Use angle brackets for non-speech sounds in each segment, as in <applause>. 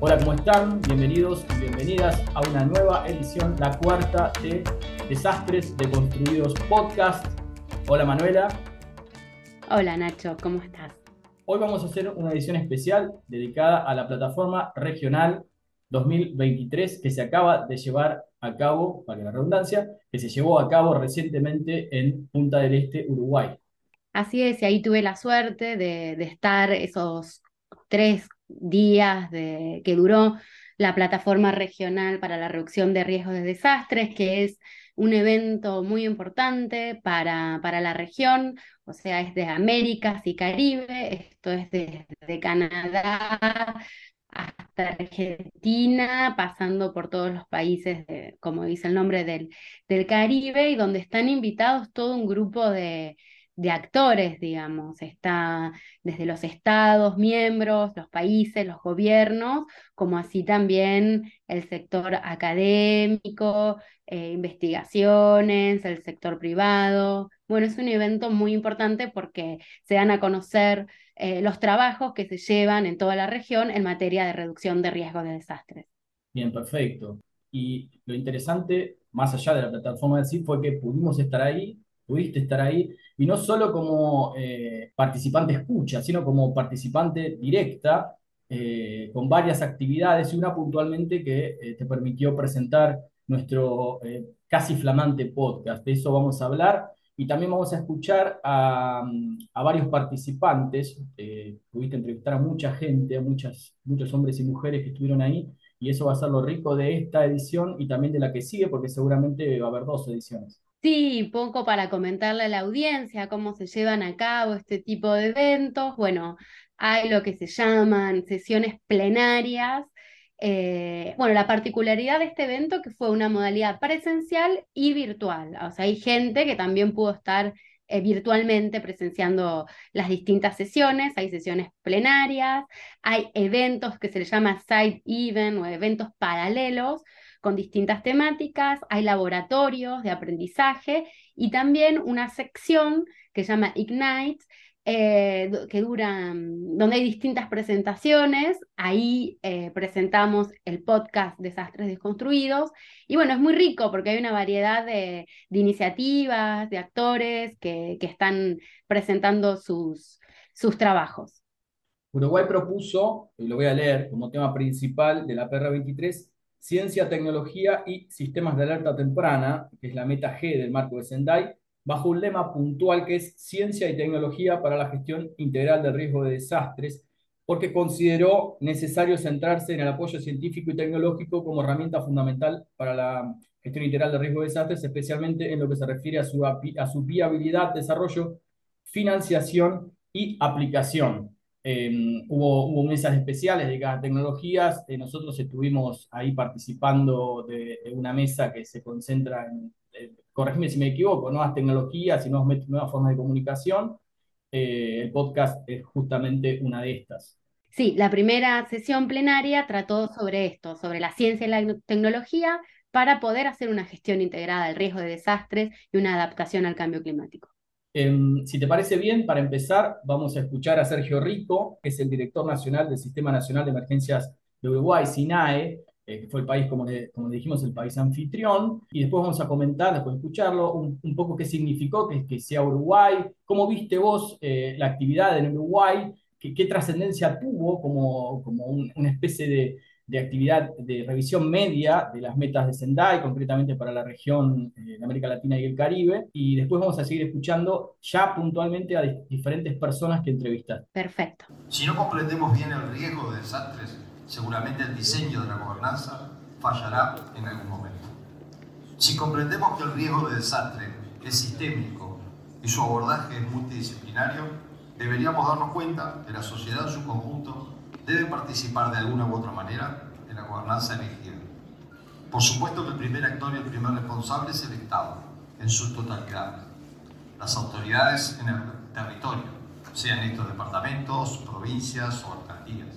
Hola, ¿cómo están? Bienvenidos y bienvenidas a una nueva edición, la cuarta de Desastres de Construidos Podcast. Hola Manuela. Hola Nacho, ¿cómo estás? Hoy vamos a hacer una edición especial dedicada a la plataforma regional 2023 que se acaba de llevar a cabo, para la redundancia, que se llevó a cabo recientemente en Punta del Este, Uruguay. Así es, y ahí tuve la suerte de, estar esos tres días de, que duró la plataforma regional para la reducción de riesgos de desastres, que es un evento muy importante para, para la región, o sea, es de Américas y Caribe, esto es desde Canadá hasta Argentina, pasando por todos los países, como dice el nombre, del, del Caribe, y donde están invitados todo un grupo de, de actores, digamos, está desde los estados, miembros, los países, los gobiernos, como así también el sector académico, eh, investigaciones, el sector privado. Bueno, es un evento muy importante porque se dan a conocer eh, los trabajos que se llevan en toda la región en materia de reducción de riesgos de desastres. Bien, perfecto. Y lo interesante, más allá de la plataforma de sí, fue que pudimos estar ahí, pudiste estar ahí, y no solo como eh, participante escucha, sino como participante directa, eh, con varias actividades y una puntualmente que eh, te permitió presentar nuestro casi flamante podcast. De eso vamos a hablar y también vamos a escuchar a, varios participantes. pudiste entrevistar a mucha gente, a muchas, muchos hombres y mujeres que estuvieron ahí y eso va a ser lo rico de esta edición y también de la que sigue, porque seguramente va a haber dos ediciones. Sí, poco para comentarle a la audiencia cómo se llevan a cabo este tipo de eventos. Bueno, hay lo que se llaman sesiones plenarias. Eh, bueno, la particularidad de este evento que fue una modalidad presencial y virtual. O sea, hay gente que también pudo estar eh, virtualmente presenciando las distintas sesiones. Hay sesiones plenarias, hay eventos que se les llama side event o eventos paralelos, con distintas temáticas, hay laboratorios de aprendizaje y también una sección que se llama Ignite, eh, que dura, donde hay distintas presentaciones, ahí eh, presentamos el podcast Desastres Desconstruidos, y bueno, es muy rico porque hay una variedad de, iniciativas, de actores que, que, están presentando sus, sus trabajos. Uruguay propuso, y lo voy a leer como tema principal de la PR23, Ciencia, Tecnología y Sistemas de Alerta Temprana, que es la meta G del marco de Sendai, bajo un lema puntual que es Ciencia y Tecnología para la Gestión Integral del Riesgo de Desastres, porque consideró necesario centrarse en el apoyo científico y tecnológico como herramienta fundamental para la gestión integral de riesgo de desastres, especialmente en lo que se refiere a su, a su viabilidad, desarrollo, financiación y aplicación. Em, hubo, mesas especiales de cada tecnologías. Eh, nosotros estuvimos ahí participando de, una mesa que se concentra en, eh, corregime si me equivoco, nuevas tecnologías y nuevas, nuevas formas de comunicación. Eh, el podcast es justamente una de estas. Sí, la primera sesión plenaria trató sobre esto, sobre la ciencia y la tecnología para poder hacer una gestión integrada del riesgo de desastres y una adaptación al cambio climático. Em, si te parece bien, para empezar, vamos a escuchar a Sergio Rico, que es el director nacional del Sistema Nacional de Emergencias de Uruguay, SINAE, eh, que fue el país, como como dijimos, el país anfitrión, y después vamos a comentar, después de escucharlo, un, poco qué significó que, sea Uruguay, cómo viste vos eh, la actividad en Uruguay, qué trascendencia tuvo como, como una especie de, de actividad de revisión media de las metas de Sendai, concretamente para la región eh, de América Latina y el Caribe. Y después vamos a seguir escuchando ya puntualmente a diferentes personas que entrevistas. Perfecto. Si no comprendemos bien el riesgo de desastres, seguramente el diseño de la gobernanza fallará en algún momento. Si comprendemos que el riesgo de desastre es sistémico y su abordaje es multidisciplinario, deberíamos darnos cuenta que la sociedad en su conjunto debe participar de alguna u otra manera en la gobernanza elegida. Por supuesto que el primer actor y el primer responsable es el Estado, en su totalidad. Las autoridades en el territorio, sean estos departamentos, provincias o alcaldías.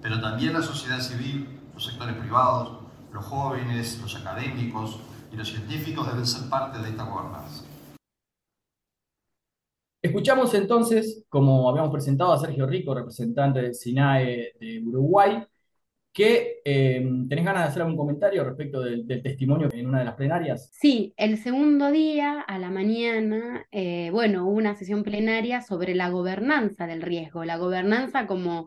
Pero también la sociedad civil, los sectores privados, los jóvenes, los académicos y los científicos deben ser parte de esta gobernanza. Escuchamos entonces, como habíamos presentado a Sergio Rico, representante del SINAE de Uruguay, que eh, ¿tenés ganas de hacer algún comentario respecto del, testimonio en una de las plenarias? Sí, el segundo día, a la mañana, eh, bueno, hubo una sesión plenaria sobre la gobernanza del riesgo, la gobernanza como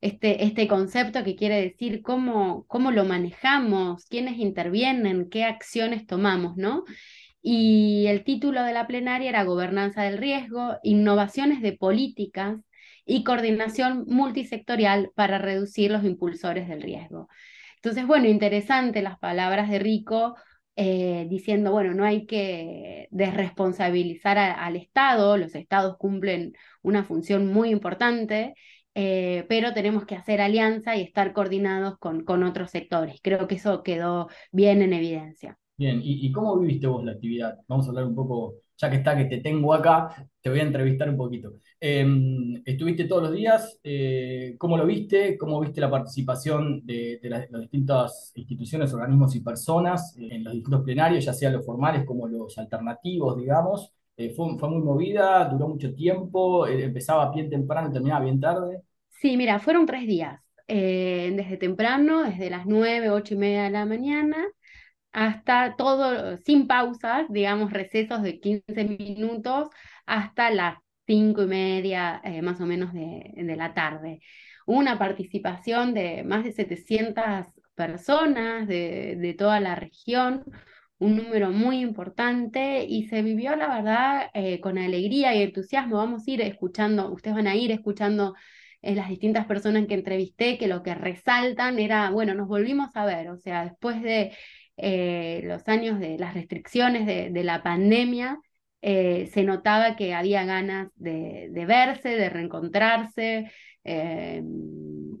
este, este concepto que quiere decir cómo, cómo lo manejamos, quiénes intervienen, qué acciones tomamos, ¿no? Y el título de la plenaria era Gobernanza del Riesgo, Innovaciones de Políticas y Coordinación Multisectorial para reducir los impulsores del riesgo. Entonces, bueno, interesante las palabras de Rico eh, diciendo, bueno, no hay que desresponsabilizar al Estado, los Estados cumplen una función muy importante, eh, pero tenemos que hacer alianza y estar coordinados con, con otros sectores. Creo que eso quedó bien en evidencia. Bien, ¿Y, cómo viviste vos la actividad? Vamos a hablar un poco, ya que está que te tengo acá, te voy a entrevistar un poquito. Em, ¿estuviste todos los días? Eh, ¿cómo lo viste? ¿Cómo viste la participación de, las, distintas instituciones, organismos y personas en los distintos plenarios, ya sean los formales como los alternativos, digamos? Eh, fue, fue, muy movida, duró mucho tiempo, eh, empezaba bien temprano y terminaba bien tarde. Sí, mira, fueron tres días, desde temprano, desde las nueve, ocho y media de la mañana, hasta todo, sin pausas, digamos, recesos de 15 minutos, hasta las cinco y media eh, más o menos de, la tarde. Una participación de más de 700 personas de, toda la región, un número muy importante y se vivió, la verdad, eh, con alegría y entusiasmo. Vamos a ir escuchando, ustedes van a ir escuchando eh, las distintas personas que entrevisté, que lo que resaltan era, bueno, nos volvimos a ver, o sea, después de eh, los años de las restricciones de, la pandemia, eh, se notaba que había ganas de, verse, de reencontrarse eh,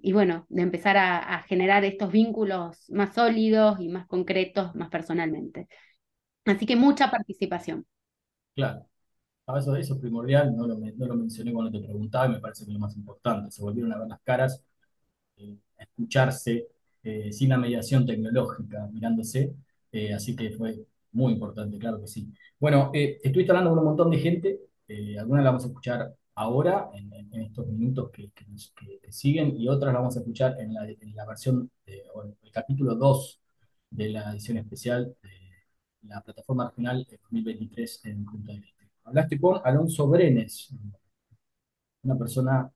y bueno, de empezar a, generar estos vínculos más sólidos y más concretos, más personalmente. Así que mucha participación. Claro. Eso, eso es primordial, no lo, no lo mencioné cuando te preguntaba y me parece que es lo más importante. Se volvieron a ver las caras, a escucharse, eh, sin la mediación tecnológica mirándose, eh, así que fue muy importante, claro que sí. Bueno, eh, estuviste hablando con un montón de gente, algunas la vamos a escuchar ahora, en, estos minutos que, siguen, y otras la vamos a escuchar en la, versión, el capítulo 2 de la edición especial de la plataforma regional 2023 en Punta del Este. Hablaste con Alonso Brenes, una persona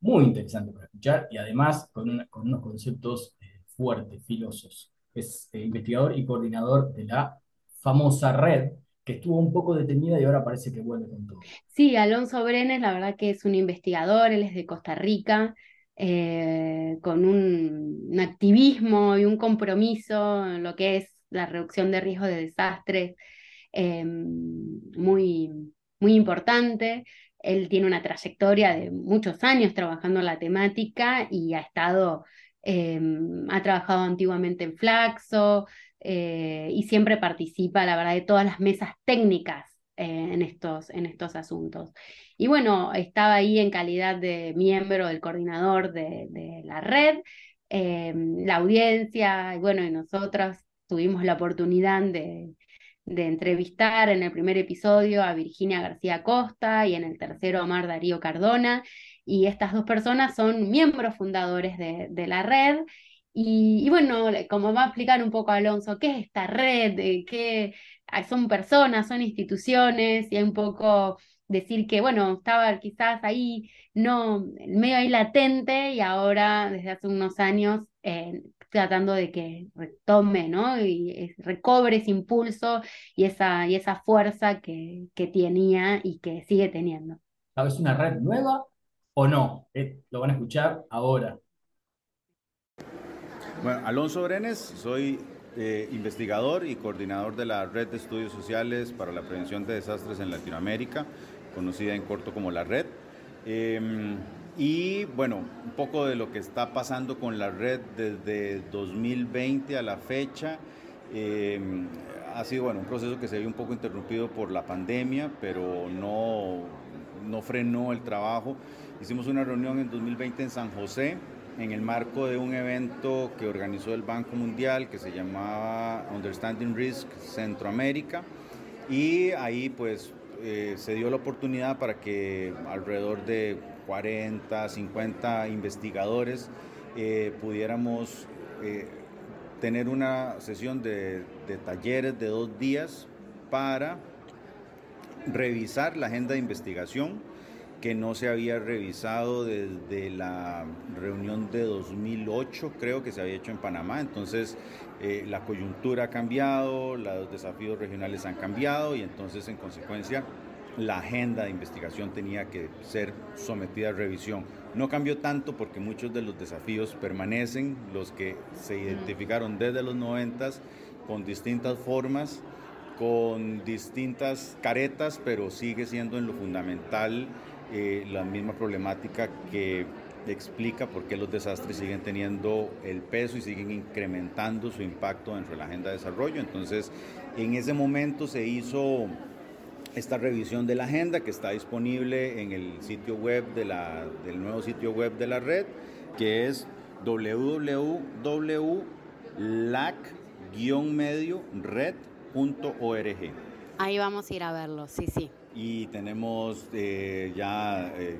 muy interesante para escuchar y además con, con unos conceptos fuerte, filosos. Es eh, investigador y coordinador de la famosa red que estuvo un poco detenida y ahora parece que vuelve con todo. Sí, Alonso Brenes, la verdad que es un investigador, él es de Costa Rica, eh, con un, activismo y un compromiso en lo que es la reducción de riesgos de desastres em, muy, muy importante. Él tiene una trayectoria de muchos años trabajando en la temática y ha estado Em, ha trabajado antiguamente en Flaxo eh, y siempre participa, la verdad, de todas las mesas técnicas eh, en, estos, en estos asuntos. Y bueno, estaba ahí en calidad de miembro del coordinador de, la red, em, la audiencia, y bueno, y nosotros tuvimos la oportunidad de, de entrevistar en el primer episodio a Virginia García Costa y en el tercero a Mar Darío Cardona y estas dos personas son miembros fundadores de, la red. Y, bueno, como va a explicar un poco Alonso, ¿qué es esta red? ¿Qué son personas, son instituciones? Y hay un poco decir que, bueno, estaba quizás ahí, no, medio ahí latente y ahora desde hace unos años eh, tratando de que retome, ¿no? Y recobre ese impulso y esa, y esa fuerza que, que tenía y que sigue teniendo. ¿Es una red nueva o no. Eh, lo van a escuchar ahora. Bueno, Alonso Brenes, soy eh, investigador y coordinador de la Red de Estudios Sociales para la Prevención de Desastres en Latinoamérica, conocida en corto como la Red. Em, y bueno, un poco de lo que está pasando con la red desde 2020 a la fecha. Em, ha sido bueno, un proceso que se vio un poco interrumpido por la pandemia, pero no, no frenó el trabajo. Hicimos una reunión en 2020 en San José, en el marco de un evento que organizó el Banco Mundial que se llamaba Understanding Risk Centroamérica y ahí pues eh, se dio la oportunidad para que alrededor de 40, 50 investigadores eh, pudiéramos eh, tener una sesión de, de talleres de dos días para revisar la agenda de investigación que no se había revisado desde la reunión de 2008, creo que se había hecho en Panamá. Entonces, eh, la coyuntura ha cambiado, los desafíos regionales han cambiado y entonces, en consecuencia, la agenda de investigación tenía que ser sometida a revisión. No cambió tanto porque muchos de los desafíos permanecen, los que se identificaron desde los 90 con distintas formas, con distintas caretas, pero sigue siendo en lo fundamental eh, la misma problemática que explica por qué los desastres siguen teniendo el peso y siguen incrementando su impacto dentro de la agenda de desarrollo. Entonces, en ese momento se hizo esta revisión de la agenda que está disponible en el sitio web del nuevo sitio web de la red, que es www.lac-medio-red.org. Ahí vamos a ir a verlo, sí, sí. Y tenemos eh, ya eh,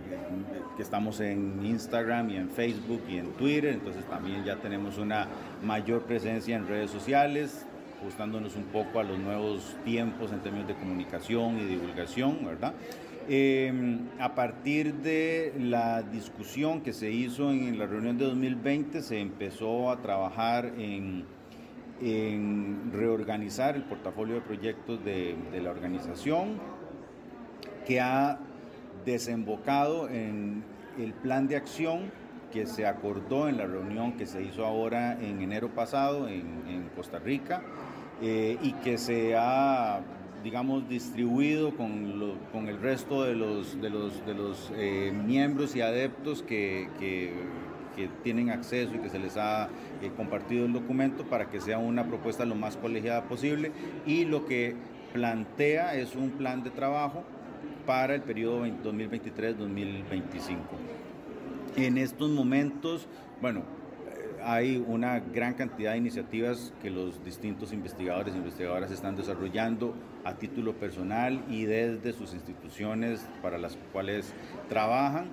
que estamos en Instagram y en Facebook y en Twitter, entonces también ya tenemos una mayor presencia en redes sociales ajustándonos un poco a los nuevos tiempos en términos de comunicación y divulgación, ¿verdad? Em, a partir de la discusión que se hizo en la reunión de 2020, se empezó a trabajar en, en reorganizar el portafolio de proyectos de, de la organización, que ha desembocado en el plan de acción que se acordó en la reunión que se hizo ahora en enero pasado en, en Costa Rica eh, y que se ha, digamos, distribuido con, con el resto de los, de los, de los eh, miembros y adeptos que, que, que, tienen acceso y que se les ha eh, compartido el documento para que sea una propuesta lo más colegiada posible y lo que plantea es un plan de trabajo para el periodo 2023-2025. En estos momentos, bueno, hay una gran cantidad de iniciativas que los distintos investigadores e investigadoras están desarrollando a título personal y desde sus instituciones para las cuales trabajan,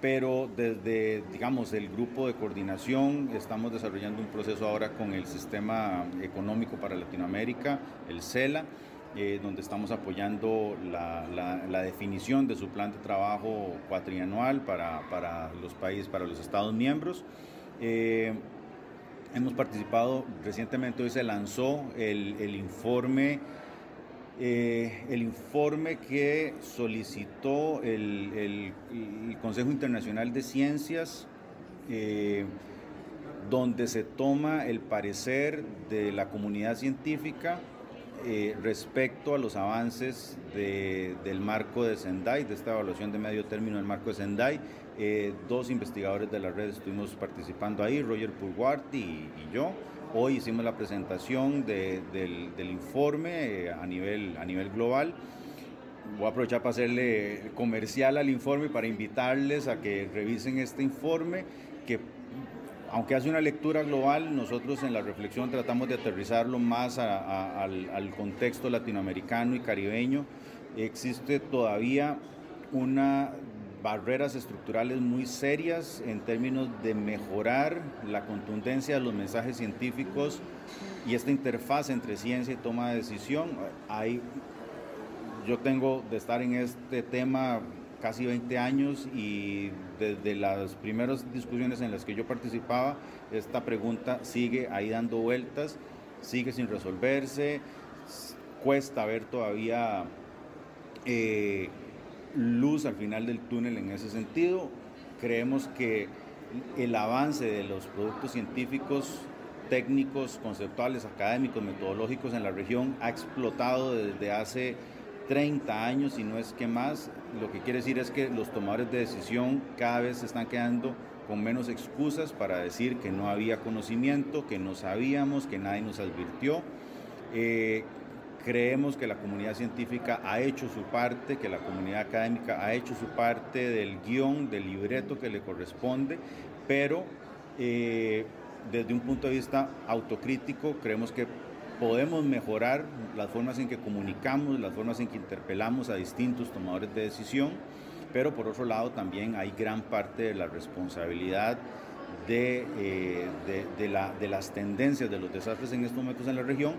pero desde, digamos, el grupo de coordinación estamos desarrollando un proceso ahora con el Sistema Económico para Latinoamérica, el CELA, eh, donde estamos apoyando la, la, definición de su plan de trabajo cuatrianual para, para los países, para los Estados miembros. Eh, hemos participado, recientemente hoy se lanzó el, el informe, eh, el informe que solicitó el, Consejo Internacional de Ciencias, eh, donde se toma el parecer de la comunidad científica eh, respecto a los avances de, del marco de Sendai, de esta evaluación de medio término del marco de Sendai. Dos investigadores de la red estuvimos participando ahí, Roger Purguarti y, yo. Hoy hicimos la presentación de, del, informe eh, a, nivel, a nivel global. Voy a aprovechar para hacerle comercial al informe para invitarles a que revisen este informe que aunque hace una lectura global, nosotros en la reflexión tratamos de aterrizarlo más al, contexto latinoamericano y caribeño. Existe todavía unas barreras estructurales muy serias en términos de mejorar la contundencia de los mensajes científicos y esta interfaz entre ciencia y toma de decisión. Hay, yo tengo de estar en este tema casi 20 años y desde las primeras discusiones en las que yo participaba, esta pregunta sigue ahí dando vueltas, sigue sin resolverse, cuesta ver todavía eh, luz al final del túnel en ese sentido. Creemos que el avance de los productos científicos técnicos, conceptuales, académicos, metodológicos en la región ha explotado desde hace 30 años y no es que más. Lo que quiere decir es que los tomadores de decisión cada vez se están quedando con menos excusas para decir que no había conocimiento, que no sabíamos, que nadie nos advirtió. Eh, creemos que la comunidad científica ha hecho su parte, que la comunidad académica ha hecho su parte del guion, del libreto que le corresponde, pero eh, desde un punto de vista autocrítico creemos que podemos mejorar las formas en que comunicamos, las formas en que interpelamos a distintos tomadores de decisión, pero por otro lado también hay gran parte de la responsabilidad de, de, la, de las tendencias de los desastres en estos momentos en la región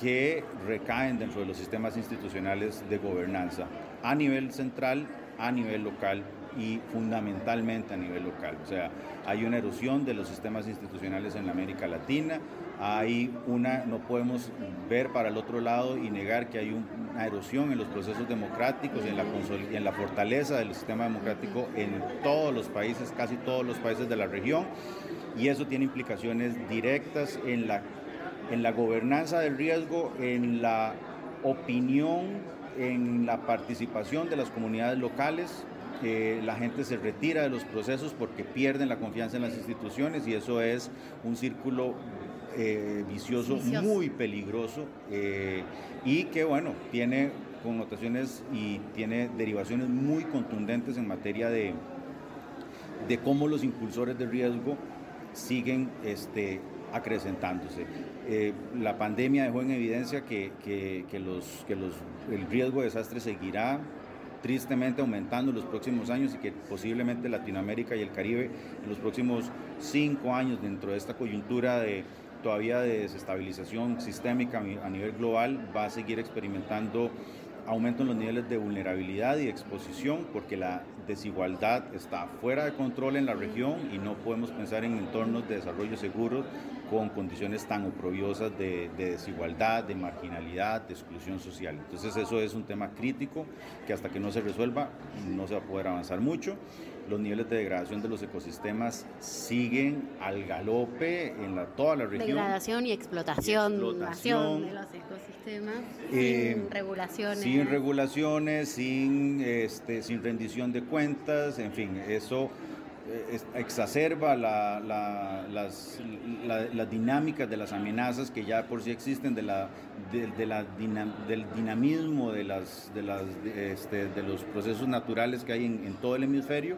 que recaen dentro de los sistemas institucionales de gobernanza a nivel central, a nivel local y fundamentalmente a nivel local. O sea, hay una erosión de los sistemas institucionales en la América Latina, hay una, no podemos ver para el otro lado y negar que hay una erosión en los procesos democráticos en, la en la fortaleza del sistema democrático en todos los países, casi todos los países de la región, y eso tiene implicaciones directas en la, en la gobernanza del riesgo, en la opinión, en la participación de las comunidades locales, la gente se retira de los procesos porque pierden la confianza en las instituciones y eso es un círculo eh, vicioso, muy peligroso eh, y que bueno, tiene connotaciones y tiene derivaciones muy contundentes en materia de, de cómo los impulsores de riesgo siguen este, acrecentándose. Eh, la pandemia dejó en evidencia que, que, los, que los, el riesgo de desastre seguirá tristemente aumentando en los próximos años y que posiblemente Latinoamérica y el Caribe en los próximos cinco años dentro de esta coyuntura de todavía de desestabilización sistémica a nivel global va a seguir experimentando aumento en los niveles de vulnerabilidad y exposición porque la desigualdad está fuera de control en la región y no podemos pensar en entornos de desarrollo seguros con condiciones tan oprobiosas de, desigualdad, de marginalidad, de exclusión social. Entonces eso es un tema crítico que hasta que no se resuelva no se va a poder avanzar mucho. Los niveles de degradación de los ecosistemas siguen al galope en la, toda la región. Degradación y explotación, de los ecosistemas eh, sin regulaciones. Sin regulaciones, sin, este, sin rendición de cuentas, en fin, eso exacerba la, las, dinámicas de las amenazas que ya por sí existen, de la, de, la del dinamismo de, las, este, de los procesos naturales que hay en, todo el hemisferio.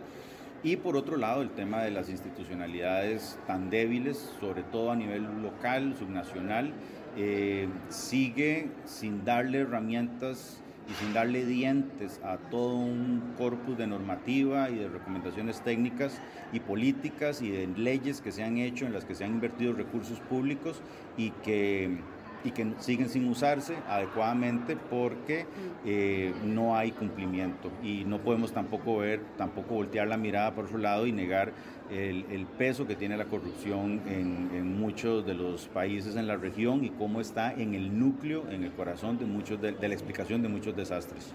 Y por otro lado, el tema de las institucionalidades tan débiles, sobre todo a nivel local, subnacional, eh, sigue sin darle herramientas y sin darle dientes a todo un corpus de normativa y de recomendaciones técnicas y políticas y de leyes que se han hecho en las que se han invertido recursos públicos y que y que siguen sin usarse adecuadamente porque eh, no hay cumplimiento y no podemos tampoco ver, tampoco voltear la mirada por su lado y negar el, peso que tiene la corrupción en, muchos de los países en la región y cómo está en el núcleo, en el corazón de, muchos de, la explicación de muchos desastres.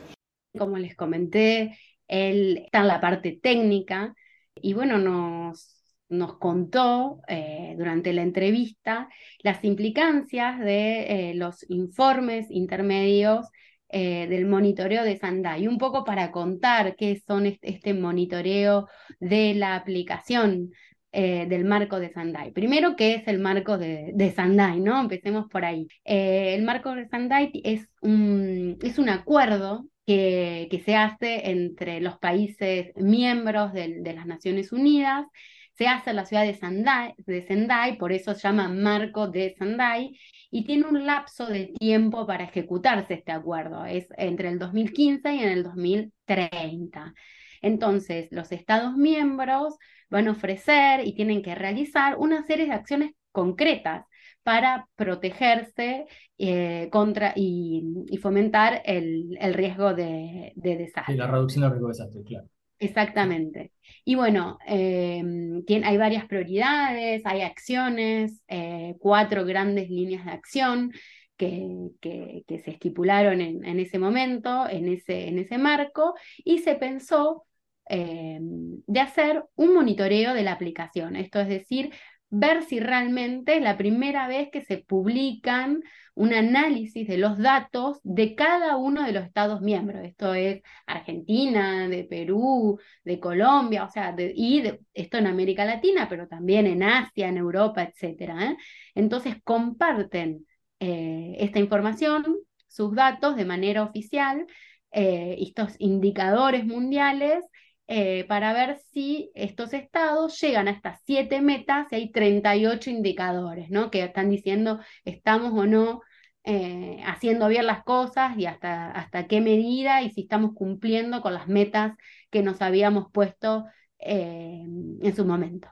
Como les comenté, él está en la parte técnica y bueno, nos nos contó eh, durante la entrevista las implicancias de eh, los informes intermedios eh, del monitoreo de Sandai, un poco para contar qué son este, monitoreo de la aplicación del marco de Sandai. Primero, ¿qué es el marco de, Sandai? ¿no? Empecemos por ahí. el marco de Sandai es un, es un acuerdo que, que, se hace entre los países miembros de las Naciones Unidas se hace en la ciudad de Sendai, de Sendai, por eso se llama Marco de Sendai, y tiene un lapso de tiempo para ejecutarse este acuerdo, es entre el 2015 y en el 2030. Entonces, los Estados miembros van a ofrecer y tienen que realizar una serie de acciones concretas para protegerse eh, contra y, fomentar el, riesgo de, de desastre. Y la reducción del riesgo de desastre, claro. Exactamente. Y bueno, em, hay varias prioridades, hay acciones, eh, cuatro grandes líneas de acción que, que, se estipularon en, en, ese momento, en ese, en ese marco, y se pensó em, de hacer un monitoreo de la aplicación, esto es decir, ver si realmente es la primera vez que se publican un análisis de los datos de cada uno de los Estados miembros. Esto es Argentina, de Perú, de Colombia, o sea, y esto en América Latina, pero también en Asia, en Europa, etc. ¿eh? Entonces comparten eh, esta información, sus datos de manera oficial, eh, estos indicadores mundiales eh, para ver si estos estados llegan a estas siete metas y hay 38 indicadores, ¿no? Que están diciendo estamos o no eh, haciendo bien las cosas y hasta, hasta qué medida y si estamos cumpliendo con las metas que nos habíamos puesto eh, en su momento.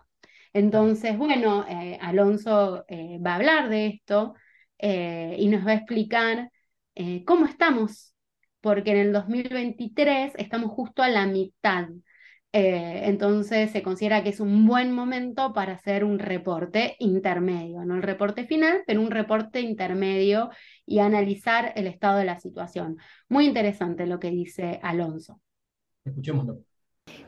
Entonces, bueno, Alonso va a hablar de esto y nos va a explicar cómo estamos, porque en el 2023 estamos justo a la mitad. entonces se considera que es un buen momento para hacer un reporte intermedio, no el reporte final, pero un reporte intermedio y analizar el estado de la situación. Muy interesante lo que dice Alonso. Escuchémoslo.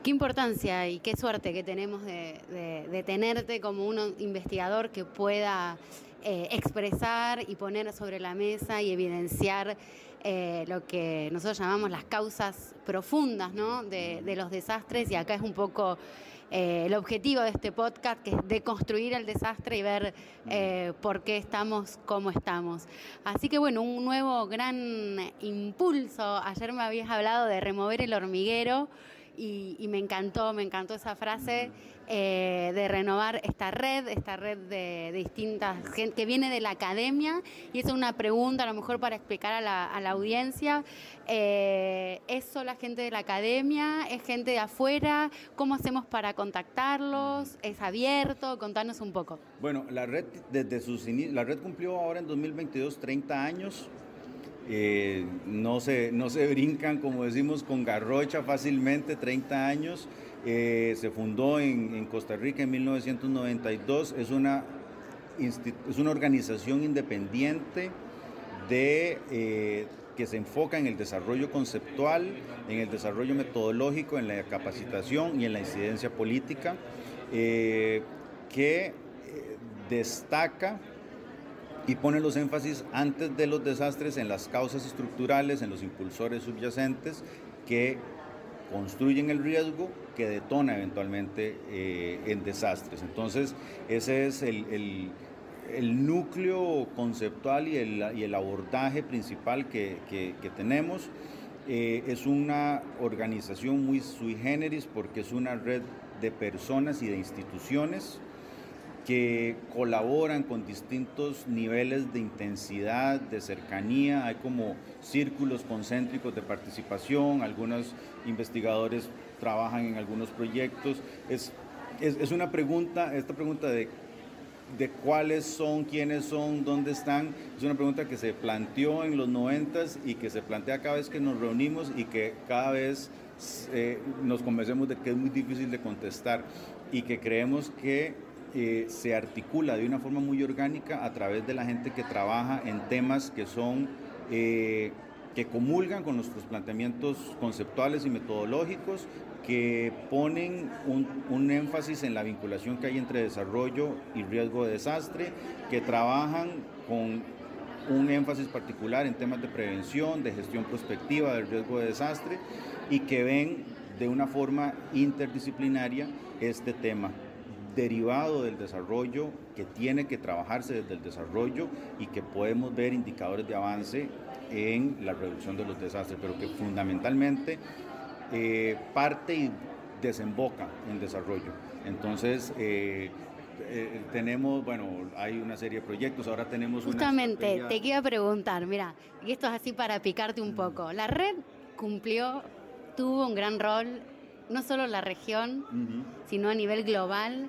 Qué importancia y qué suerte que tenemos de, tenerte como un investigador que pueda eh, expresar y poner sobre la mesa y evidenciar eh, lo que nosotros llamamos las causas profundas de, los desastres y acá es un poco eh, el objetivo de este podcast, que es deconstruir el desastre y ver por qué estamos como estamos. Así que bueno, un nuevo gran impulso. Ayer me habías hablado de remover el hormiguero y, me encantó, me encantó esa frase eh, de renovar esta red, esta red de, distintas gente que viene de la academia y es una pregunta a lo mejor para explicar a la, audiencia. Eh, ¿Es solo gente de la academia? ¿Es gente de afuera? ¿Cómo hacemos para contactarlos? ¿Es abierto? Contanos un poco. Bueno, la red desde sus la red cumplió ahora en 2022 30 años. Eh, no, se, no se brincan, como decimos, con garrocha fácilmente, 30 años. Eh, se fundó en, Costa Rica en 1992. Es una, es una organización independiente de, eh, que se enfoca en el desarrollo conceptual, en el desarrollo metodológico, en la capacitación y en la incidencia política, que destaca y pone los énfasis antes de los desastres en las causas estructurales, en los impulsores subyacentes que construyen el riesgo que detona eventualmente eh, en desastres. Entonces, ese es el, núcleo conceptual y el, y el abordaje principal que, tenemos. Eh, es una organización muy sui generis porque es una red de personas y de instituciones que colaboran con distintos niveles de intensidad, de cercanía, hay como círculos concéntricos de participación, algunos investigadores trabajan en algunos proyectos. Es, es, una pregunta, esta pregunta de, de cuáles son, quiénes son, dónde están, es una pregunta que se planteó en los noventas y que se plantea cada vez que nos reunimos y que cada vez eh, nos convencemos de que es muy difícil de contestar y que creemos que eh, se articula de una forma muy orgánica a través de la gente que trabaja en temas que son, eh, que comulgan con nuestros planteamientos conceptuales y metodológicos, que ponen un, un, énfasis en la vinculación que hay entre desarrollo y riesgo de desastre, que trabajan con un énfasis particular en temas de prevención, de gestión prospectiva del riesgo de desastre y que ven de una forma interdisciplinaria este tema derivado del desarrollo, que tiene que trabajarse desde el desarrollo y que podemos ver indicadores de avance en la reducción de los desastres, pero que fundamentalmente eh, parte y desemboca en desarrollo. Entonces, eh, eh, tenemos, bueno, hay una serie de proyectos, ahora tenemos Justamente, te quiero preguntar, mira, y esto es así para picarte un poco. La red cumplió, tuvo un gran rol no solo la región, sino a nivel global,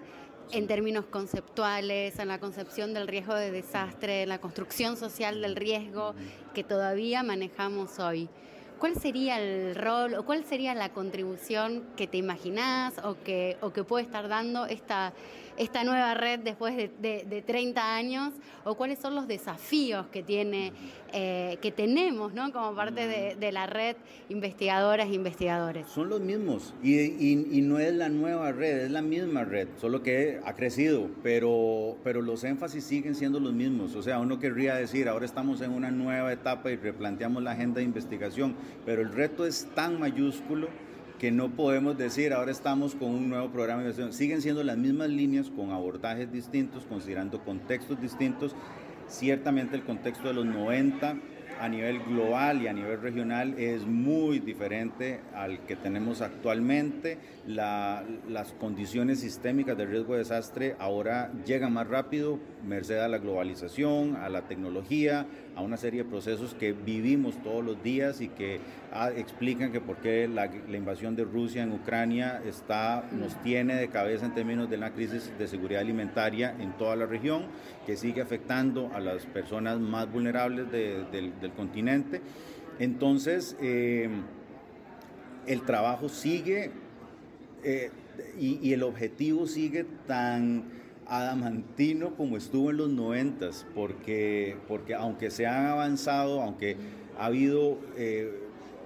en términos conceptuales, en la concepción del riesgo de desastre, en la construcción social del riesgo que todavía manejamos hoy. ¿Cuál sería el rol o cuál sería la contribución que te imaginás o que, o que puede estar dando esta esta nueva red después de, de, 30 años o cuáles son los desafíos que tiene, eh, que tenemos ¿no? como parte de, la red investigadoras e investigadores. Son los mismos y, y, no es la nueva red, es la misma red, solo que ha crecido, pero, pero los énfasis siguen siendo los mismos. O sea, uno querría decir, ahora estamos en una nueva etapa y replanteamos la agenda de investigación, pero el reto es tan mayúsculo que no podemos decir ahora estamos con un nuevo programa de investigación. Siguen siendo las mismas líneas con abordajes distintos, considerando contextos distintos. Ciertamente el contexto de los 90 a nivel global y a nivel regional es muy diferente al que tenemos actualmente. las condiciones sistémicas de riesgo de desastre ahora llegan más rápido, merced a la globalización, a la tecnología, a una serie de procesos que vivimos todos los días y que ah, explican que por qué la, invasión de Rusia en Ucrania está, nos tiene de cabeza en términos de la crisis de seguridad alimentaria en toda la región, que sigue afectando a las personas más vulnerables del, continente. Entonces, eh, el trabajo sigue eh, y, y el objetivo sigue tan adamantino como estuvo en los noventas, porque, porque aunque se han avanzado, aunque ha habido eh,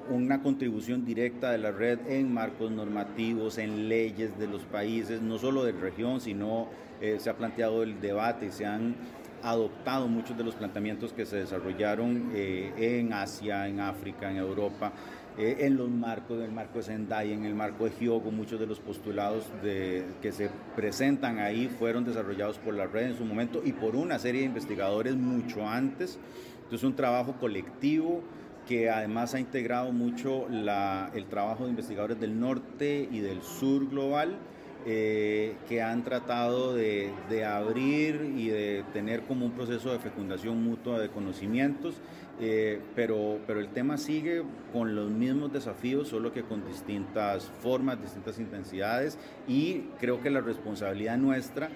una contribución directa de la red en marcos normativos, en leyes de los países, no solo de región, sino eh, se ha planteado el debate y se han adoptado muchos de los planteamientos que se desarrollaron eh, en Asia, en África, en Europa. Eh, en los marcos, en el marco de Sendai, en el marco de Hyogo, muchos de los postulados que se presentan ahí fueron desarrollados por la red en su momento y por una serie de investigadores mucho antes. Entonces un trabajo colectivo que además ha integrado mucho el trabajo de investigadores del norte y del sur global eh, que han tratado de, abrir y de tener como un proceso de fecundación mutua de conocimientos, eh, pero, pero el tema sigue con los mismos desafíos, solo que con distintas formas, distintas intensidades y creo que la responsabilidad nuestra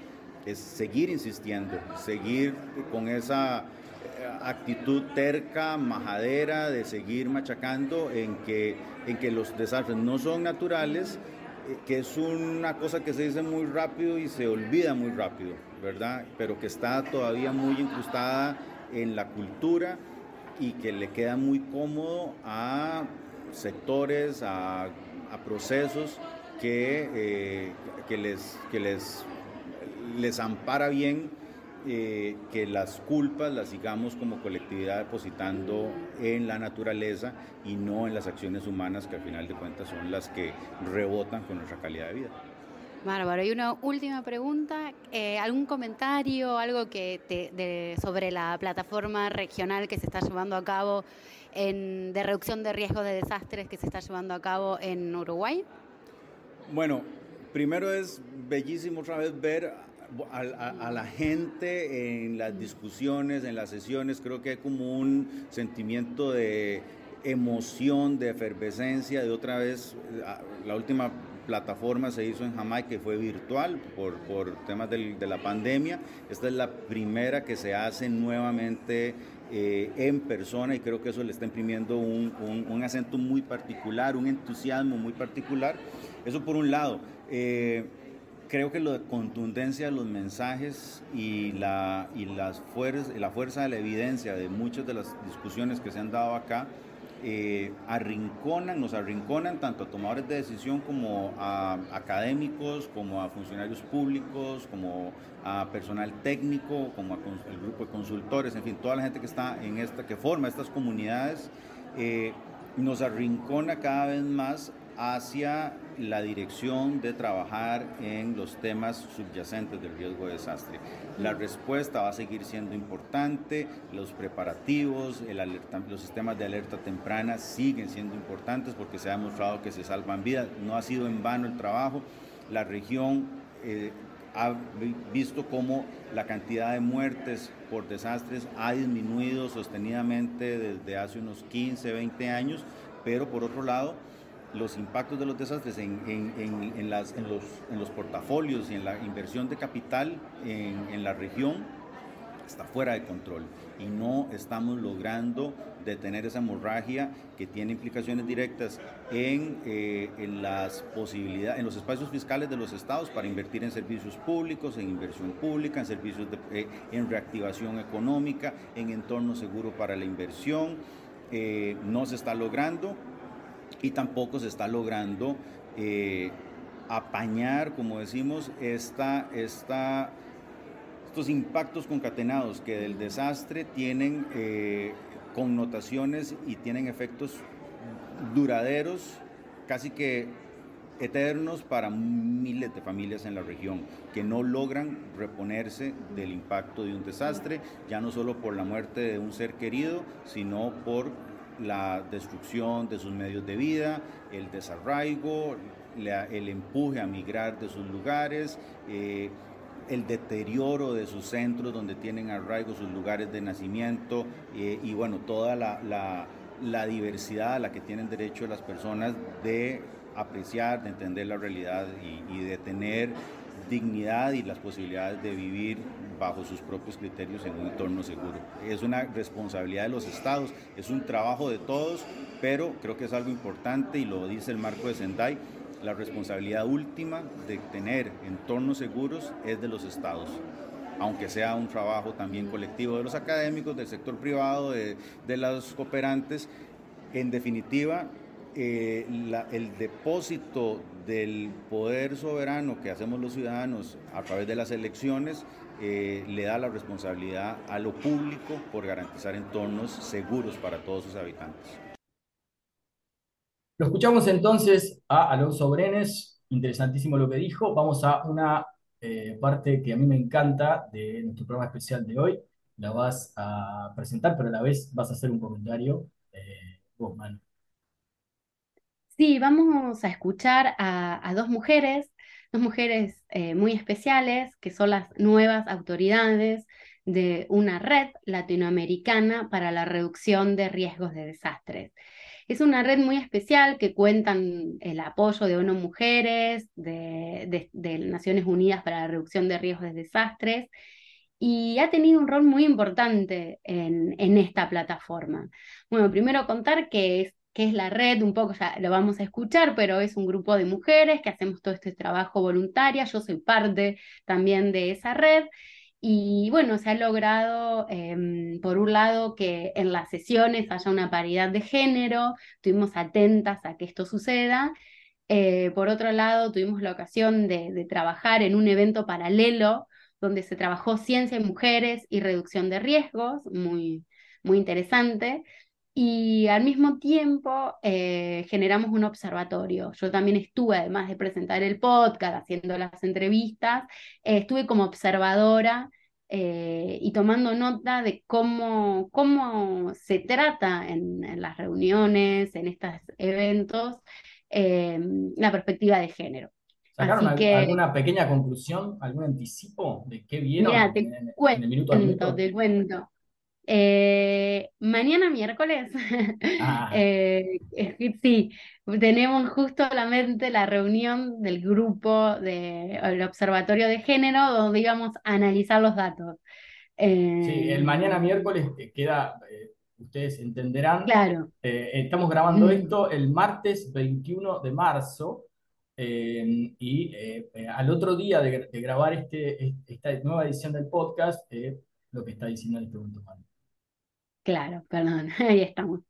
es seguir insistiendo, seguir con esa eh, actitud terca, majadera, de seguir machacando en que, en que los desastres no son naturales, eh, que es una cosa que se dice muy rápido y se olvida muy rápido, ¿verdad? Pero que está todavía muy incrustada en la cultura y que le queda muy cómodo a sectores, a, procesos que, eh, que, les, que les, les ampara bien eh, que las culpas las sigamos como colectividad depositando en la naturaleza y no en las acciones humanas que al final de cuentas son las que rebotan con nuestra calidad de vida. Bárbaro, y una última pregunta, eh, ¿algún comentario, algo que te, sobre la plataforma regional que se está llevando a cabo en, de reducción de riesgos de desastres que se está llevando a cabo en Uruguay? Bueno, primero es bellísimo otra vez ver a, la gente en las discusiones, en las sesiones, creo que hay como un sentimiento de emoción, de efervescencia, de otra vez, la última plataforma se hizo en Jamaica que fue virtual por, por temas de la pandemia. Esta es la primera que se hace nuevamente eh, en persona y creo que eso le está imprimiendo un, un, acento muy particular, un entusiasmo muy particular. Eso por un lado. Eh, creo que la contundencia de los mensajes y, la, y las la fuerza de la evidencia de muchas de las discusiones que se han dado acá eh, arrinconan, nos arrinconan tanto a tomadores de decisión como a académicos, como a funcionarios públicos, como a personal técnico, como al grupo de consultores, en fin, toda la gente que está en esta, que forma estas comunidades, eh, nos arrincona cada vez más hacia la dirección de trabajar en los temas subyacentes del riesgo de desastre. La respuesta va a seguir siendo importante, los preparativos, el los sistemas de alerta temprana siguen siendo importantes porque se ha demostrado que se salvan vidas. No ha sido en vano el trabajo. La región eh, ha visto cómo la cantidad de muertes por desastres ha disminuido sostenidamente desde hace unos 15, 20 años, pero por otro lado, los impactos de los desastres en, los, portafolios y en la inversión de capital en, la región está fuera de control y no estamos logrando detener esa hemorragia que tiene implicaciones directas en, eh, las posibilidades, en los espacios fiscales de los estados para invertir en servicios públicos, en inversión pública, en servicios de, eh, en reactivación económica, en entorno seguro para la inversión. Eh, no se está logrando y tampoco se está logrando eh, apañar, como decimos, esta, esta, estos impactos concatenados que del desastre tienen eh, connotaciones y tienen efectos duraderos, casi que eternos para miles de familias en la región que no logran reponerse del impacto de un desastre, ya no solo por la muerte de un ser querido, sino por la destrucción de sus medios de vida, el desarraigo, el empuje a migrar de sus lugares, eh, el deterioro de sus centros donde tienen arraigo, sus lugares de nacimiento eh, y bueno, toda la, diversidad a la que tienen derecho las personas de apreciar, de entender la realidad y, y de tener dignidad y las posibilidades de vivir bajo sus propios criterios en un entorno seguro. Es una responsabilidad de los estados, es un trabajo de todos, pero creo que es algo importante y lo dice el marco de Sendai, la responsabilidad última de tener entornos seguros es de los estados aunque sea un trabajo también colectivo de los académicos, del sector privado, de, los cooperantes. En definitiva, eh, el depósito del poder soberano que hacemos los ciudadanos a través de las elecciones eh, le da la responsabilidad a lo público por garantizar entornos seguros para todos sus habitantes. Lo escuchamos entonces a Alonso Brenes, interesantísimo lo que dijo. Vamos a una eh, parte que a mí me encanta de nuestro programa especial de hoy. La vas a presentar, pero a la vez vas a hacer un comentario. Eh, vos, Manu. Sí, vamos a escuchar a, dos mujeres, dos mujeres eh, muy especiales, que son las nuevas autoridades de una red latinoamericana para la reducción de riesgos de desastres. Es una red muy especial que cuentan el apoyo de ONU Mujeres, de, Naciones Unidas para la Reducción de Riesgos de Desastres, y ha tenido un rol muy importante en, en esta plataforma. Bueno, primero contar que es que es la red, un poco ya lo vamos a escuchar, pero es un grupo de mujeres que hacemos todo este trabajo voluntaria, yo soy parte también de esa red. Y bueno, se ha logrado, em, por un lado, que en las sesiones haya una paridad de género, estuvimos atentas a que esto suceda. Eh, por otro lado, tuvimos la ocasión de, de, trabajar en un evento paralelo donde se trabajó ciencia en mujeres y reducción de riesgos, muy, muy interesante y al mismo tiempo eh, generamos un observatorio. Yo también estuve, además de presentar el podcast, haciendo las entrevistas, eh, estuve como observadora eh, y tomando nota de cómo, cómo se trata en, las reuniones, en estos eventos, la perspectiva de género. ¿Sacaron alguna pequeña conclusión, algún anticipo de qué vieron en, el minuto, minuto? Te cuento. Eh, mañana miércoles, <laughs> ah. eh, sí, tenemos justo la mente la reunión del grupo del Observatorio de Género donde íbamos a analizar los datos. sí, el eh, mañana miércoles queda, ustedes entenderán. Claro. estamos grabando mm. esto el martes 21 de marzo. y al otro día de, grabar este, esta nueva edición del podcast, lo que está diciendo en este momento Claro, perdón, <laughs> ahí estamos.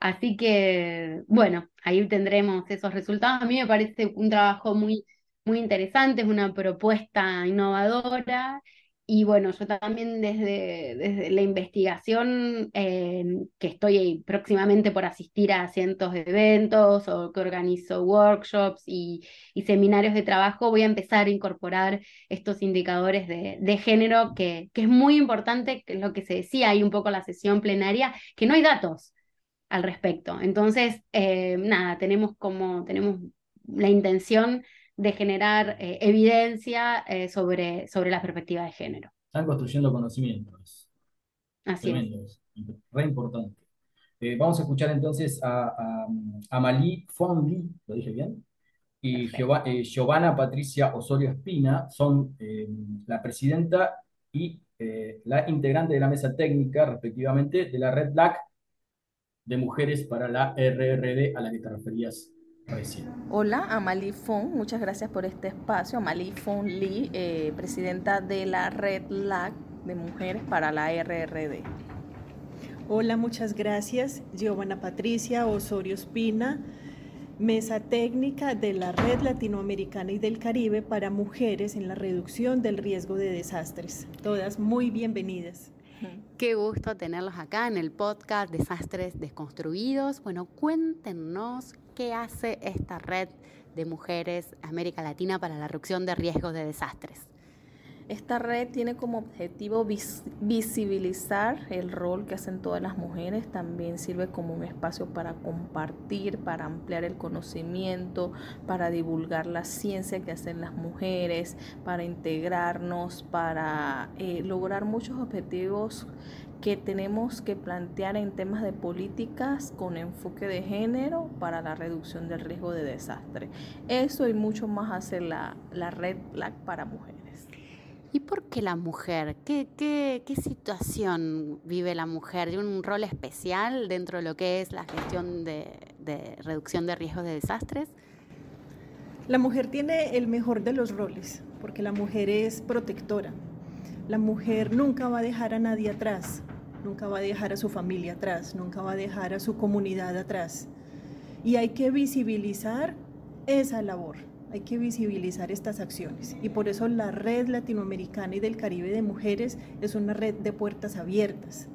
Así que, bueno, ahí tendremos esos resultados. A mí me parece un trabajo muy, muy interesante, es una propuesta innovadora y bueno, yo también desde, desde la investigación, eh, que estoy próximamente por asistir a cientos de eventos o que organizo workshops y, seminarios de trabajo, voy a empezar a incorporar estos indicadores de, género, que, que, es muy importante, lo que se decía ahí un poco en la sesión plenaria, que no hay datos al respecto. Entonces, eh, nada, tenemos como, tenemos la intención de generar eh, evidencia eh, sobre, sobre la perspectiva de género. Están construyendo conocimientos. Así es. Re importante. Eh, vamos a escuchar entonces a, a, Malí Fondi, ¿lo dije bien? Y Giovanna Patricia Osorio Espina son la presidenta y la integrante de la mesa técnica, respectivamente, de la Red LAC de Mujeres para la RRD a la que te referías Hola, Amalie Fon, muchas gracias por este espacio. Amalie Fon Lee, eh, presidenta de la Red LAC de Mujeres para la RRD. Hola, muchas gracias. Giovanna Patricia Osorio Espina, mesa técnica de la Red Latinoamericana y del Caribe para Mujeres en la reducción del riesgo de desastres. Todas muy bienvenidas. Qué gusto tenerlos acá en el podcast Desastres Desconstruidos. Bueno, cuéntenos qué hace esta red de Mujeres América Latina para la Reducción de Riesgos de Desastres. Esta red tiene como objetivo visibilizar el rol que hacen todas las mujeres, también sirve como un espacio para compartir, para ampliar el conocimiento, para divulgar la ciencia que hacen las mujeres, para integrarnos, para eh, lograr muchos objetivos que tenemos que plantear en temas de políticas con enfoque de género para la reducción del riesgo de desastre. Eso y mucho más hace la, la red Black para mujeres. ¿Y por qué la mujer? ¿Qué, situación vive la mujer? ¿Tiene un rol especial dentro de lo que es la gestión de reducción de riesgos de desastres? La mujer tiene el mejor de los roles, porque la mujer es protectora. La mujer nunca va a dejar a nadie atrás, nunca va a dejar a su familia atrás, nunca va a dejar a su comunidad atrás. Y hay que visibilizar esa labor hay que visibilizar estas acciones y por eso la Red Latinoamericana y del Caribe de Mujeres es una red de puertas abiertas,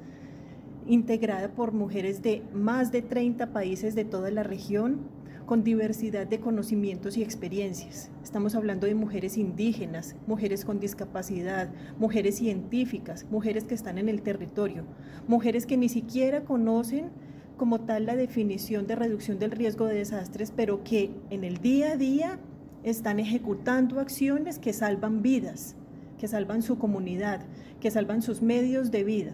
integrada por mujeres de más de 30 países de toda la región, con diversidad de conocimientos y experiencias. Estamos hablando de mujeres indígenas, mujeres con discapacidad, mujeres científicas, mujeres que están en el territorio, mujeres que ni siquiera conocen como tal la definición de reducción del riesgo de desastres, pero que en el día a día están ejecutando acciones que salvan vidas, que salvan su comunidad, que salvan sus medios de vida.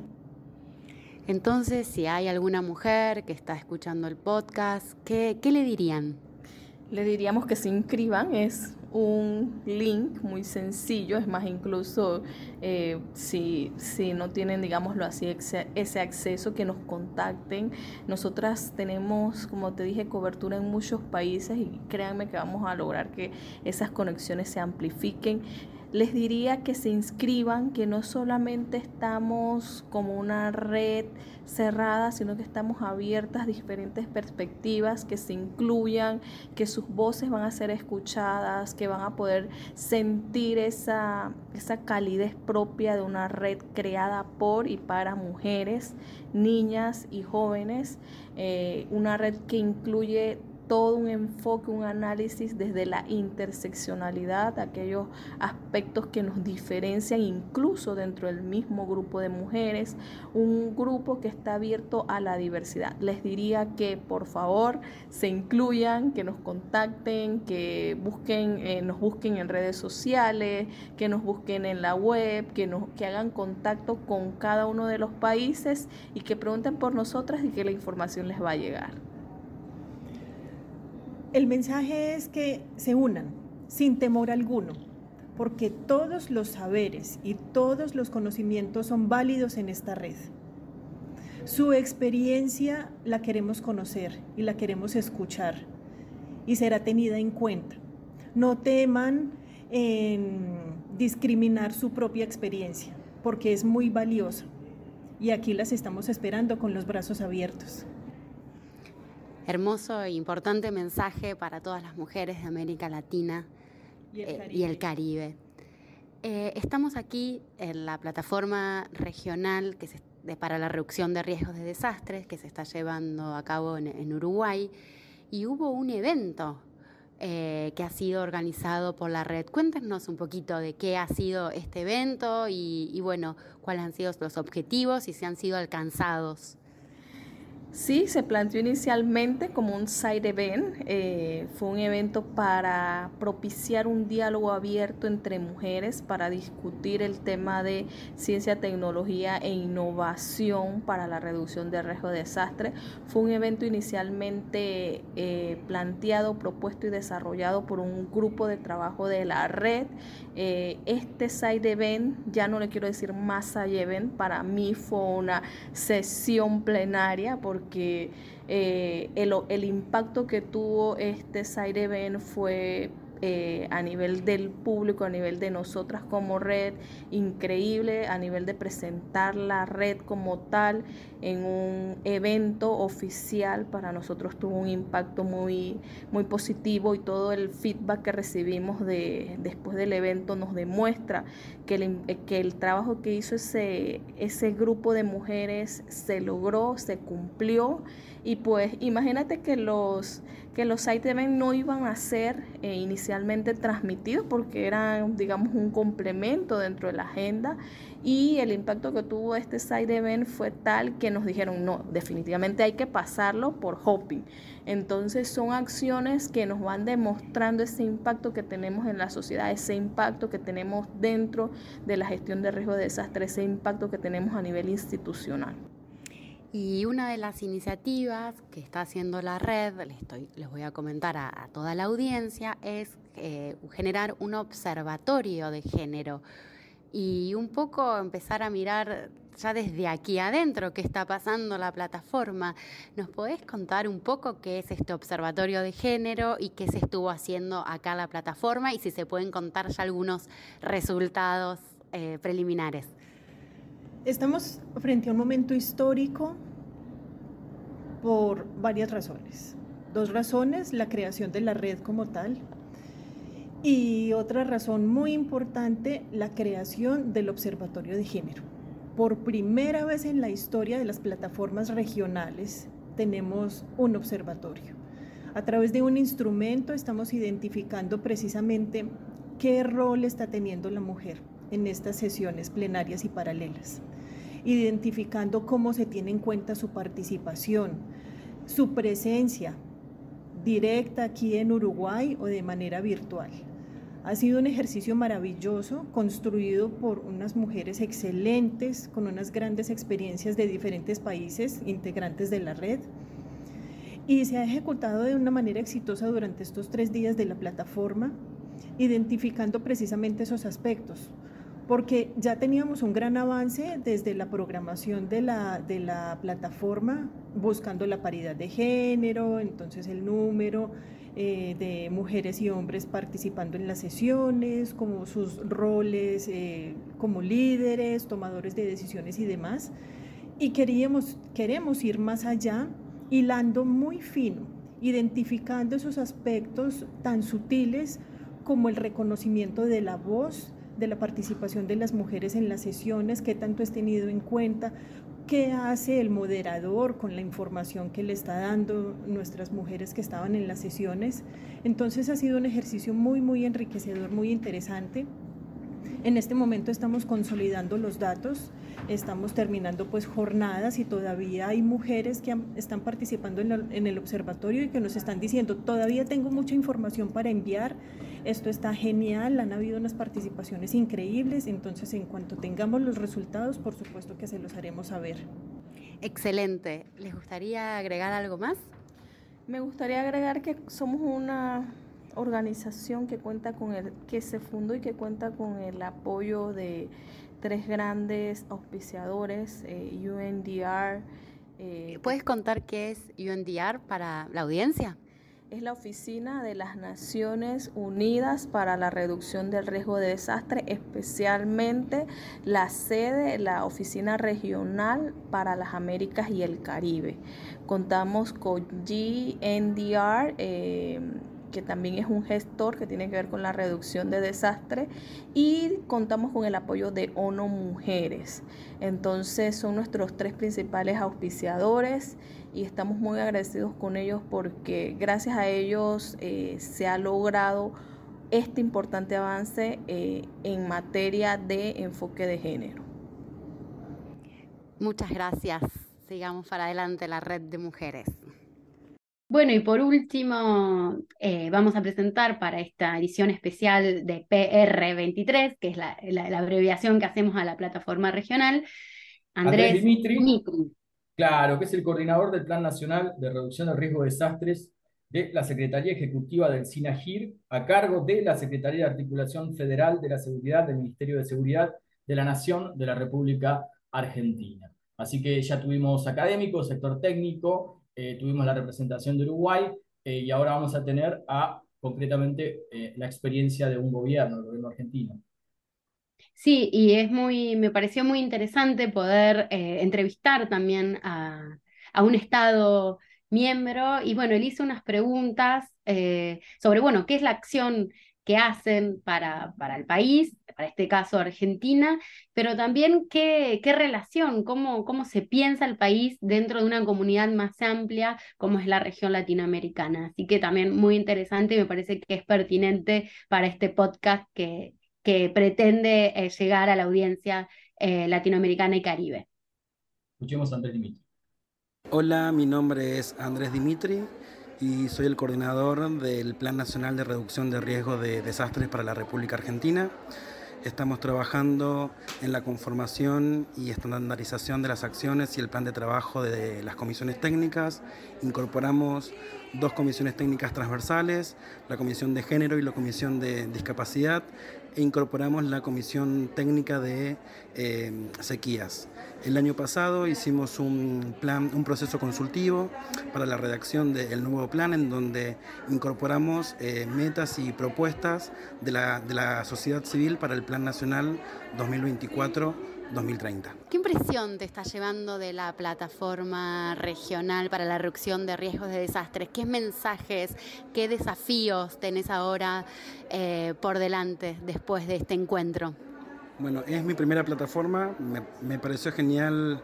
Entonces, si hay alguna mujer que está escuchando el podcast, ¿qué, qué le dirían? Le diríamos que se inscriban, es un link muy sencillo, es más, incluso eh, si, si, no tienen, digámoslo así, ese acceso, que nos contacten. Nosotras tenemos, como te dije, cobertura en muchos países y créanme que vamos a lograr que esas conexiones se amplifiquen les diría que se inscriban, que no solamente estamos como una red cerrada, sino que estamos abiertas a diferentes perspectivas, que se incluyan, que sus voces van a ser escuchadas, que van a poder sentir esa, esa calidez propia de una red creada por y para mujeres, niñas y jóvenes, eh, una red que incluye todo un enfoque, un análisis desde la interseccionalidad, aquellos aspectos que nos diferencian incluso dentro del mismo grupo de mujeres, un grupo que está abierto a la diversidad. Les diría que por favor se incluyan, que nos contacten, que busquen, eh, nos busquen en redes sociales, que nos busquen en la web, que, nos, que hagan contacto con cada uno de los países y que pregunten por nosotras y que la información les va a llegar. El mensaje es que se unan sin temor alguno, porque todos los saberes y todos los conocimientos son válidos en esta red. Su experiencia la queremos conocer y la queremos escuchar y será tenida en cuenta. No teman en discriminar su propia experiencia, porque es muy valiosa y aquí las estamos esperando con los brazos abiertos hermoso e importante mensaje para todas las mujeres de América Latina y el eh, Caribe. Eh, estamos aquí en la plataforma regional que se, para la reducción de riesgos de desastres que se está llevando a cabo en, Uruguay y hubo un evento eh, que ha sido organizado por la red. Cuéntenos un poquito de qué ha sido este evento y, y bueno, cuáles han sido los objetivos y si han sido alcanzados. Sí, se planteó inicialmente como un side event. Eh, fue un evento para propiciar un diálogo abierto entre mujeres para discutir el tema de ciencia, tecnología e innovación para la reducción de riesgo de desastre. Fue un evento inicialmente eh, planteado, propuesto y desarrollado por un grupo de trabajo de la red. Eh, este side event, ya no le quiero decir más side event, para mí fue una sesión plenaria porque eh, el, impacto que tuvo este Side Event fue eh, a nivel del público, a nivel de nosotras como red, increíble, a nivel de presentar la red como tal en un evento oficial, para nosotros tuvo un impacto muy, muy positivo y todo el feedback que recibimos de, después del evento nos demuestra que el, que el trabajo que hizo ese, ese grupo de mujeres se logró, se cumplió. Y pues imagínate que los que los side events no iban a ser eh, inicialmente transmitidos porque eran, digamos, un complemento dentro de la agenda y el impacto que tuvo este side event fue tal que nos dijeron, no, definitivamente hay que pasarlo por hopping. Entonces son acciones que nos van demostrando ese impacto que tenemos en la sociedad, ese impacto que tenemos dentro de la gestión de riesgo de desastre, ese impacto que tenemos a nivel institucional. Y una de las iniciativas que está haciendo la red, les, estoy, les voy a comentar a, toda la audiencia, es eh, generar un observatorio de género y un poco empezar a mirar ya desde aquí adentro qué está pasando la plataforma. ¿Nos podés contar un poco qué es este observatorio de género y qué se estuvo haciendo acá la plataforma y si se pueden contar ya algunos resultados eh, preliminares? Estamos frente a un momento histórico por varias razones. Dos razones, la creación de la red como tal y otra razón muy importante, la creación del Observatorio de Género. Por primera vez en la historia de las plataformas regionales tenemos un observatorio. A través de un instrumento estamos identificando precisamente qué rol está teniendo la mujer en estas sesiones plenarias y paralelas, identificando cómo se tiene en cuenta su participación, su presencia directa aquí en Uruguay o de manera virtual. Ha sido un ejercicio maravilloso, construido por unas mujeres excelentes, con unas grandes experiencias de diferentes países integrantes de la red. Y se ha ejecutado de una manera exitosa durante estos tres días de la plataforma, identificando precisamente esos aspectos porque ya teníamos un gran avance desde la programación de la, de la plataforma, buscando la paridad de género, entonces el número eh, de mujeres y hombres participando en las sesiones, como sus roles eh, como líderes, tomadores de decisiones y demás. Y queríamos, queremos ir más allá, hilando muy fino, identificando esos aspectos tan sutiles como el reconocimiento de la voz, de la participación de las mujeres en las sesiones, qué tanto es tenido en cuenta, qué hace el moderador con la información que le está dando nuestras mujeres que estaban en las sesiones. Entonces ha sido un ejercicio muy, muy enriquecedor, muy interesante. En este momento estamos consolidando los datos, estamos terminando pues jornadas y todavía hay mujeres que están participando en, el observatorio y que nos están diciendo, todavía tengo mucha información para enviar, esto está genial, han habido unas participaciones increíbles, entonces en cuanto tengamos los resultados, por supuesto que se los haremos saber. Excelente. ¿Les gustaría agregar algo más? Me gustaría agregar que somos una organización que cuenta con el que se fundó y que cuenta con el apoyo de tres grandes auspiciadores, eh, UNDR. Eh, ¿Puedes contar qué es UNDR para la audiencia? Es la Oficina de las Naciones Unidas para la Reducción del Riesgo de Desastre, especialmente la sede, la Oficina Regional para las Américas y el Caribe. Contamos con GNDR. Eh, que también es un gestor que tiene que ver con la reducción de desastres y contamos con el apoyo de ONU Mujeres. Entonces son nuestros tres principales auspiciadores y estamos muy agradecidos con ellos porque gracias a ellos eh, se ha logrado este importante avance eh, en materia de enfoque de género. Muchas gracias. Sigamos para adelante la red de mujeres. Bueno, y por último, eh, vamos a presentar para esta edición especial de PR23, que es la, abreviación que hacemos a la plataforma regional, Andrés, Dimitri, Claro, que es el coordinador del Plan Nacional de Reducción del Riesgo de Desastres de la Secretaría Ejecutiva del SINAGIR, a cargo de la Secretaría de Articulación Federal de la Seguridad del Ministerio de Seguridad de la Nación de la República Argentina. Así que ya tuvimos académicos, sector técnico, eh, tuvimos la representación de Uruguay eh, y ahora vamos a tener a concretamente eh, la experiencia de un gobierno, el gobierno argentino. Sí, y es muy, me pareció muy interesante poder entrevistar también a, a, un Estado miembro y bueno, él hizo unas preguntas sobre, bueno, qué es la acción que hacen para, para el país, para este caso Argentina, pero también qué, qué relación, cómo, cómo se piensa el país dentro de una comunidad más amplia como es la región latinoamericana. Así que también muy interesante y me parece que es pertinente para este podcast que, que pretende eh, llegar a la audiencia eh, latinoamericana y caribe. Escuchemos a Andrés Dimitri. Hola, mi nombre es Andrés Dimitri y soy el coordinador del Plan Nacional de Reducción de Riesgo de Desastres para la República Argentina. Estamos trabajando en la conformación y estandarización de las acciones y el plan de trabajo de las comisiones técnicas. Incorporamos dos comisiones técnicas transversales, la Comisión de Género y la Comisión de Discapacidad, e incorporamos la Comisión Técnica de eh, Sequías. El año pasado hicimos un, plan, un proceso consultivo para la redacción del nuevo plan en donde incorporamos eh, metas y propuestas de la, de la sociedad civil para el Plan Nacional 2024 2030. ¿Qué impresión te está llevando de la plataforma regional para la reducción de riesgos de desastres? ¿Qué mensajes, qué desafíos tenés ahora eh, por delante después de este encuentro? Bueno, es mi primera plataforma, me, pareció genial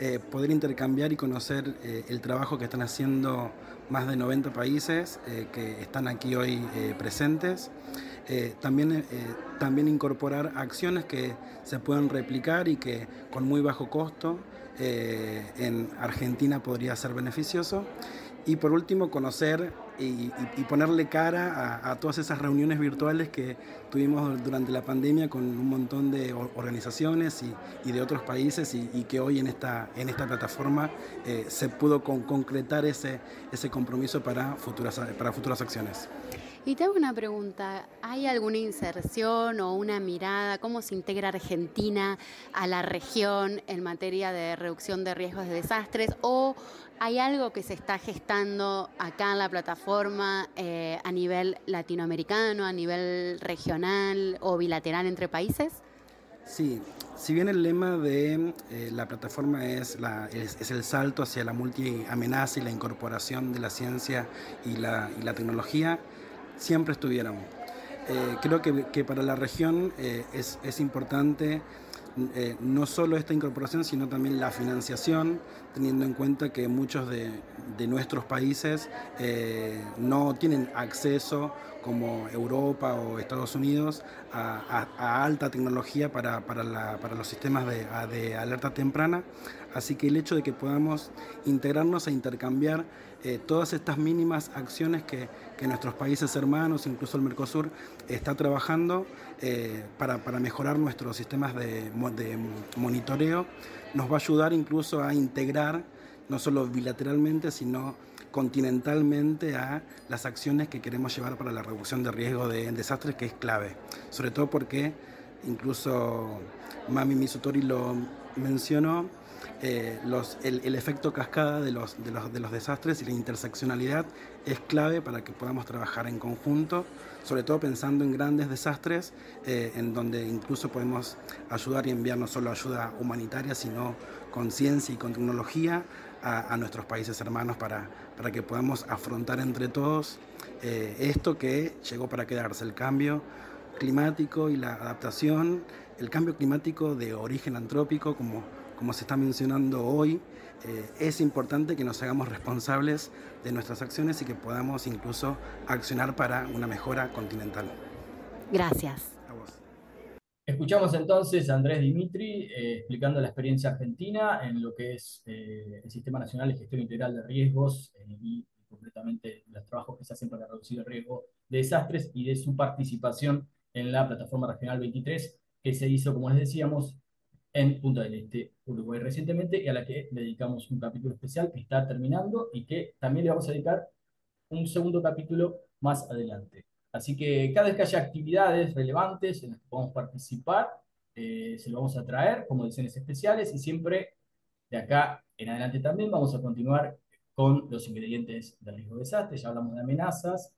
eh, poder intercambiar y conocer eh, el trabajo que están haciendo más de 90 países que están aquí hoy presentes. también, también incorporar acciones que se puedan replicar y que con muy bajo costo en Argentina podría ser beneficioso. Y por último, conocer y, ponerle cara a, todas esas reuniones virtuales que tuvimos durante la pandemia con un montón de organizaciones y, de otros países y, que hoy en esta, en esta plataforma eh, se pudo concretar ese, ese compromiso para futuras, para futuras acciones. Y te hago una pregunta, ¿hay alguna inserción o una mirada, cómo se integra Argentina a la región en materia de reducción de riesgos de desastres? ¿O hay algo que se está gestando acá en la plataforma eh, a nivel latinoamericano, a nivel regional o bilateral entre países? Sí, si bien el lema de eh, la plataforma es, la, es, el salto hacia la multiamenaza y la incorporación de la ciencia y la, y la tecnología, siempre estuvieron. Eh, creo que, para la región eh, es, importante eh, no solo esta incorporación, sino también la financiación, teniendo en cuenta que muchos de, nuestros países no tienen acceso, como Europa o Estados Unidos, a, alta tecnología para, los sistemas de, de alerta temprana. Así que el hecho de que podamos integrarnos e intercambiar eh, todas estas mínimas acciones que, nuestros países hermanos, incluso el Mercosur, está trabajando eh, para, mejorar nuestros sistemas de, monitoreo, nos va a ayudar incluso a integrar, no solo bilateralmente, sino continentalmente a las acciones que queremos llevar para la reducción de riesgo de desastres, que es clave. Sobre todo porque incluso Mami Misutori lo mencionó, eh, el, efecto cascada de los, de, los, de los desastres y la interseccionalidad es clave para que podamos trabajar en conjunto, sobre todo pensando en grandes desastres, eh, en donde incluso podemos ayudar y enviar no solo ayuda humanitaria, sino con ciencia y con tecnología a, nuestros países hermanos para, para, que podamos afrontar entre todos eh, esto que llegó para quedarse, el cambio climático y la adaptación, el cambio climático de origen antrópico, como como se está mencionando hoy, eh, es importante que nos hagamos responsables de nuestras acciones y que podamos incluso accionar para una mejora continental. Gracias. Escuchamos entonces a Andrés Dimitri eh, explicando la experiencia argentina en lo que es eh, el Sistema Nacional de Gestión Integral de Riesgos y concretamente los trabajos que se hacen para reducir el riesgo de desastres y de su participación en la plataforma regional 23 que se hizo, como les decíamos, en Punta del Este, Uruguay recientemente, y a la que dedicamos un capítulo especial que está terminando y que también le vamos a dedicar un segundo capítulo más adelante. Así que cada vez que haya actividades relevantes en las que podamos participar, eh, se lo vamos a traer como ediciones especiales y siempre de acá en adelante también vamos a continuar con los ingredientes del riesgo de desastre. Ya hablamos de amenazas,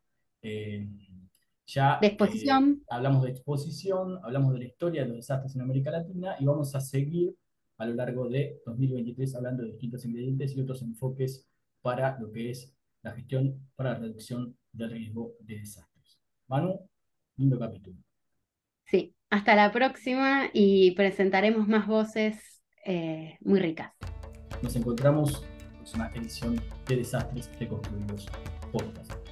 ya de exposición. hablamos de exposición, hablamos de la historia de los desastres en América Latina y vamos a seguir a lo largo de 2023 hablando de distintos ingredientes y otros enfoques para lo que es la gestión para la reducción del riesgo de desastres. Manu, lindo capítulo. Sí, hasta la próxima y presentaremos más voces eh, muy ricas. Nos encontramos en una edición de Desastres Reconstruidos Podcast.